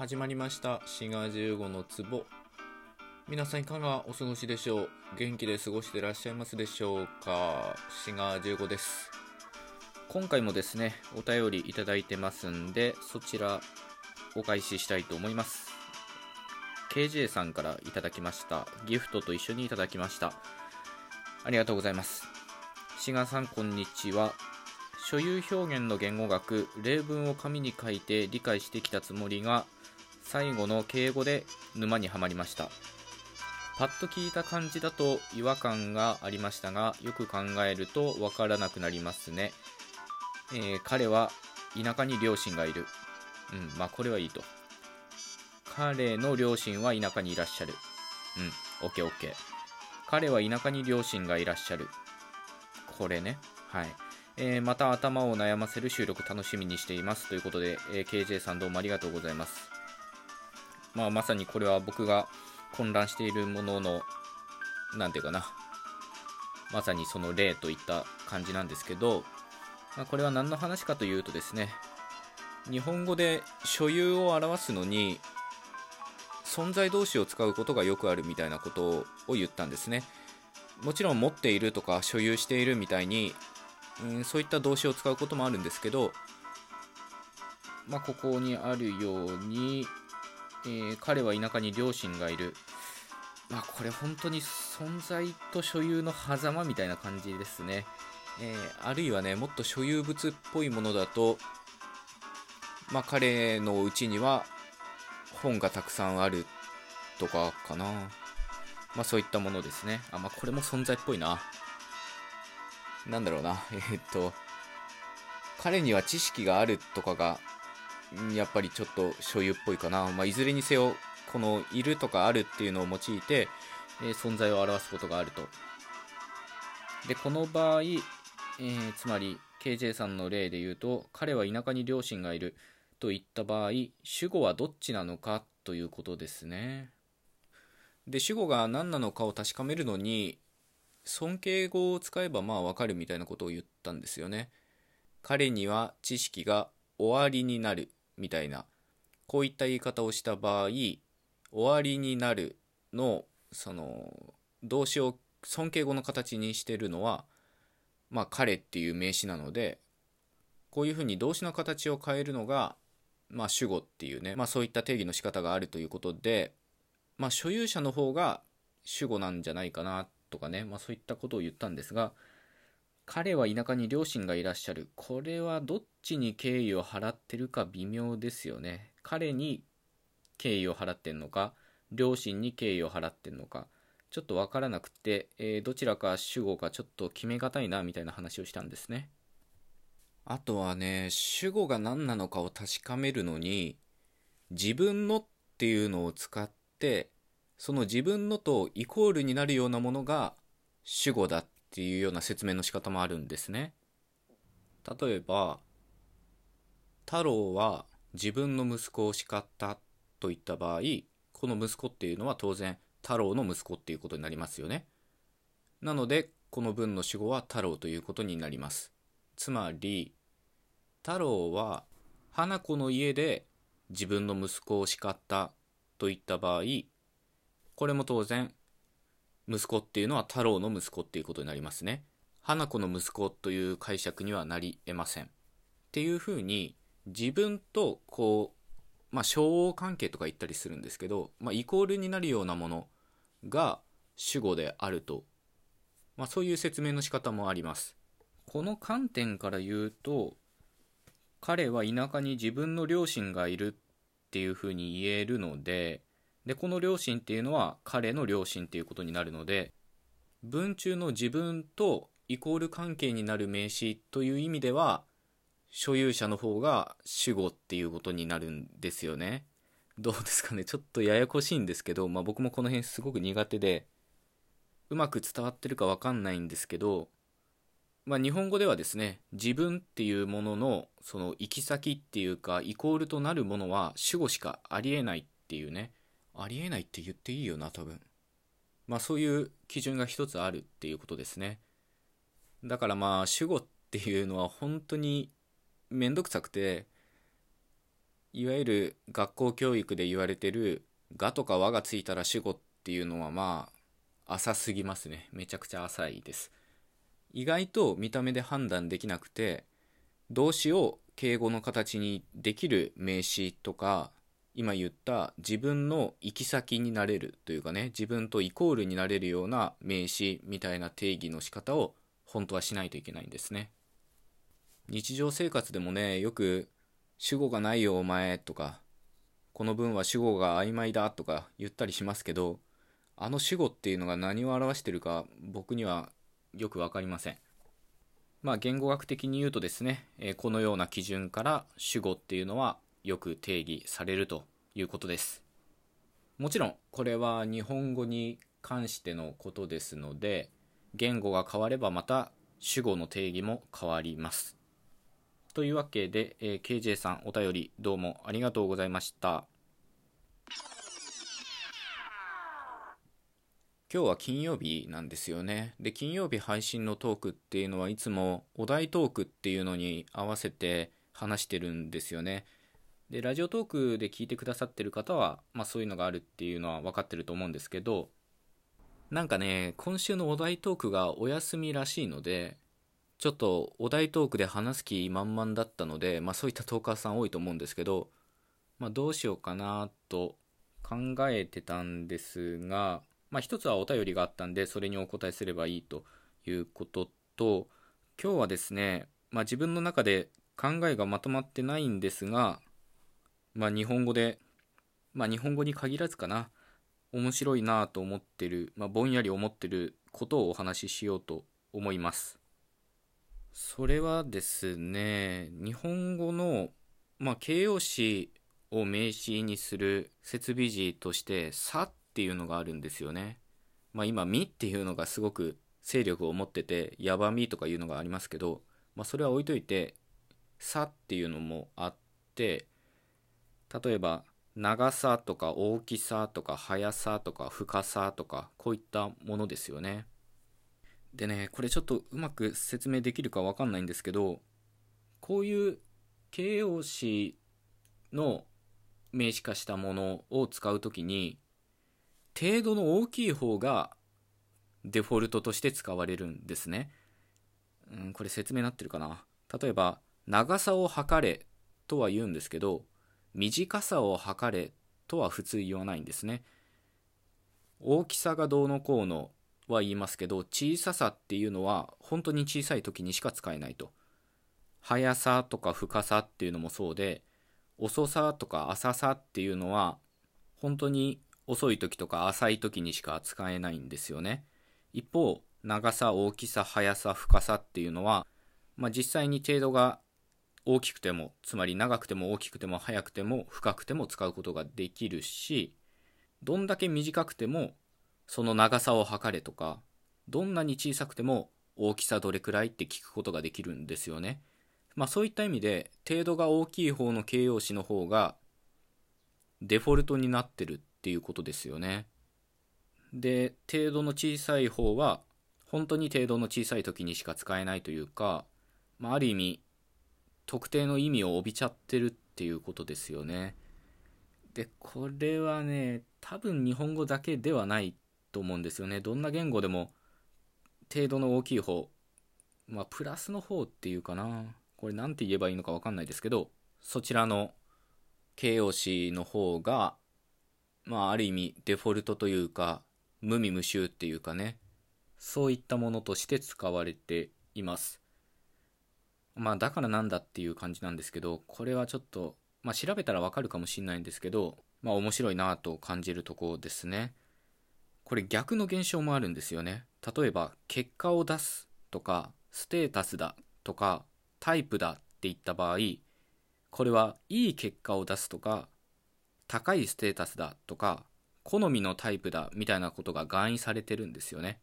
始まりました。滋賀15の壺。皆さんいかがお過ごしでしょう？元気で過ごしてらっしゃいますでしょうか？滋賀15です。今回もですねお便りいただいてますんでそちらお返ししたいと思います。KJ さんからいただきました。ギフトと一緒にいただきました。ありがとうございます。志賀さんこんにちは。所有表現の言語学例文を紙に書いて理解してきたつもりが最後の敬語で沼にはまりました。パッと聞いた感じだと違和感がありましたがよく考えるとわからなくなりますね、えー、彼は田舎に両親がいる。うんまあこれはいいと。彼の両親は田舎にいらっしゃる。うん OKOK 彼は田舎に両親がいらっしゃる。これね。はい。えー、また頭を悩ませる収録楽しみにしています。ということで、えー、KJ さんどうもありがとうございます。まあ、まさにこれは僕が混乱しているものの、なんていうかな、まさにその例といった感じなんですけど、まあ、これは何の話かというとですね、日本語で所有を表すのに、存在動詞を使うことがよくあるみたいなことを言ったんですね。もちろん持っているとか所有しているみたいに、うん、そういった動詞を使うこともあるんですけど、まあ、ここにあるように、えー、彼は田舎に両親がいる。まあ、これ本当に存在と所有の狭間みたいな感じですね。えー、あるいはね、もっと所有物っぽいものだと、まあ、彼のうちには本がたくさんあるとかかな。まあ、そういったものですね。あ、まあ、これも存在っぽいな。なんだろうな。えー、っと、彼には知識があるとかがやっぱりちょっと所有っぽいかな、まあ、いずれにせよこのいるとかあるっていうのを用いて、えー、存在を表すことがあると。でこの場合、えー、つまり KJ さんの例で言うと彼は田舎に両親がいるといった場合主語はどっちなのかということですね。で主語が何なのかを確かめるのに尊敬語を使えばまあわかるみたいなことを言ったんですよね。彼には知識が終わりになる。みたいなこういった言い方をした場合終わりになるのその動詞を尊敬語の形にしてるのはまあ彼っていう名詞なのでこういうふうに動詞の形を変えるのがまあ主語っていうねまあそういった定義の仕方があるということでまあ所有者の方が主語なんじゃないかなとかねまあそういったことを言ったんですが彼は田舎に両親がいらっしゃる。これはどっちに敬意を払ってるか微妙ですよね。彼に敬意を払ってんのか、両親に敬意を払ってんのか、ちょっとわからなくて、えー、どちらか主語かちょっと決めがたいなみたいな話をしたんですね。あとはね、主語が何なのかを確かめるのに、自分のっていうのを使って、その自分のとイコールになるようなものが主語だっっていうような説明の仕方もあるんですね。例えば、太郎は自分の息子を叱ったといった場合、この息子っていうのは当然太郎の息子っていうことになりますよね。なので、この文の主語は太郎ということになります。つまり、太郎は花子の家で自分の息子を叱ったといった場合、これも当然息子っていうのは太郎の息子っていうことになりますね。花子の息子という解釈にはなり得ません。っていうふうに自分とこう、まあ、相応関係とか言ったりするんですけど、まあ、イコールになるようなものが主語であると、まあ、そういう説明の仕方もあります。この観点から言うと彼は田舎に自分の両親がいるっていうふうに言えるのででこの両親っていうのは彼の両親っていうことになるので文中の自分とイコール関係になる名詞という意味では所有者の方が主語っていうことになるんですよね。どうですかね？ちょっとややこしいんですけど、まあ、僕もこの辺すごく苦手でうまく伝わってるか分かんないんですけど、まあ、日本語ではですね自分っていうもののその行き先っていうかイコールとなるものは主語しかありえないっていうねありえないって言っていいよな多分。まあそういう基準が一つあるっていうことですね。だからまあ主語っていうのは本当にめんどくさくていわゆる学校教育で言われてる「が」とか「わ」がついたら主語っていうのはまあ浅すぎますね。めちゃくちゃ浅いです。意外と見た目で判断できなくて動詞を敬語の形にできる名詞とか今言った自分の行き先になれるというかね自分とイコールになれるような名詞みたいな定義の仕方を本当はしないといけないんですね。日常生活でもねよく主語がないよお前とかこの文は主語が曖昧だとか言ったりしますけどあの主語っていうのが何を表してるか僕にはよく分かりません。まあ言語学的に言うとですね、えこのような基準から主語っていうのはよく定義されるということです。もちろんこれは日本語に関してのことですので言語が変わればまた主語の定義も変わります。というわけで、えー、KJ さんお便りどうもありがとうございました。今日は金曜日なんですよね。で金曜日配信のトークっていうのはいつもお題トークっていうのに合わせて話してるんですよね。でラジオトークで聞いてくださってる方は、まあ、そういうのがあるっていうのは分かってると思うんですけどなんかね今週のお題トークがお休みらしいのでちょっとお題トークで話す気満々だったので、まあ、そういったトーカーさん多いと思うんですけど、まあ、どうしようかなと考えてたんですが、まあ、一つはお便りがあったんでそれにお答えすればいいということと今日はですね、まあ、自分の中で考えがまとまってないんですが、まあ、日本語で、まあ、日本語に限らずかな面白いなと思ってる、まあ、ぼんやり思ってることをお話ししようと思います。それはですね、日本語の、まあ、形容詞を名詞にする設備字として「さ」っていうのがあるんですよね。まあ、今「み」っていうのがすごく勢力を持ってて「やばみ」とかいうのがありますけど、まあ、それは置いといて「さ」っていうのもあって例えば長さとか大きさとか速さとか深さとかこういったものですよね。でね、これちょっとうまく説明できるかわかんないんですけど、こういう形容詞の名詞化したものを使うときに、程度の大きい方がデフォルトとして使われるんですね。うん、これ説明になってるかな。例えば、長さを測れとは言うんですけど、短さを測れとは普通言わないんですね。大きさがどうのこうのは言いますけど小ささっていうのは本当に小さい時にしか使えないと速さとか深さっていうのもそうで遅さとか浅さっていうのは本当に遅い時とか浅い時にしか使えないんですよね一方長さ大きさ速さ深さっていうのは、まあ、実際に程度が大きくてもつまり長くても大きくても速くても深くても使うことができるしどんだけ短くてもその長さを測れとか、どんなに小さくても大きさどれくらいって聞くことができるんですよね。まあそういった意味で、程度が大きい方の形容詞の方がデフォルトになってるっていうことですよね。で、程度の小さい方は、本当に程度の小さい時にしか使えないというか、まあ、ある意味、特定の意味を帯びちゃってるっていうことですよね。で、これはね、多分日本語だけではないと思うんですよね。どんな言語でも程度の大きい方、まあ、プラスの方っていうかな。これ何て言えばいいのか分かんないですけど、そちらの形容詞の方が、まあ、ある意味デフォルトというか、無味無臭っていうかね、そういったものとして使われています。まあ、だからなんだっていう感じなんですけど、これはちょっと、まあ、調べたらわかるかもしれないんですけど、まあ、面白いなと感じるとこですね。これ逆の現象もあるんですよね。例えば、結果を出すとか、ステータスだとか、タイプだっていった場合、これはいい結果を出すとか、高いステータスだとか、好みのタイプだみたいなことが含意されてるんですよね。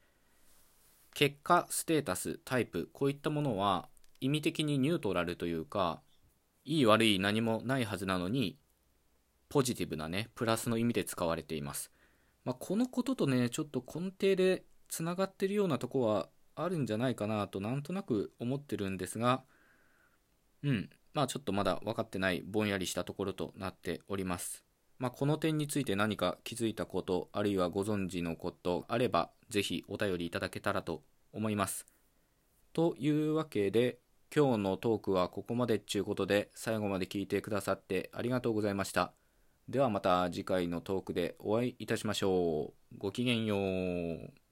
結果、ステータス、タイプ、こういったものは意味的にニュートラルというか、いい悪い何もないはずなのに、ポジティブなね、プラスの意味で使われています。まあ、このこととね、ちょっと根底でつながってるようなとこはあるんじゃないかなとなんとなく思ってるんですが、うん。まあちょっとまだ分かってないぼんやりしたところとなっております。まあ、この点について何か気づいたこと、あるいはご存知のことあれば、ぜひお便りいただけたらと思います。というわけで、今日のトークはここまでっちゅうことで、最後まで聞いてくださってありがとうございました。ではまた次回のトークでお会いいたしましょう。ごきげんよう。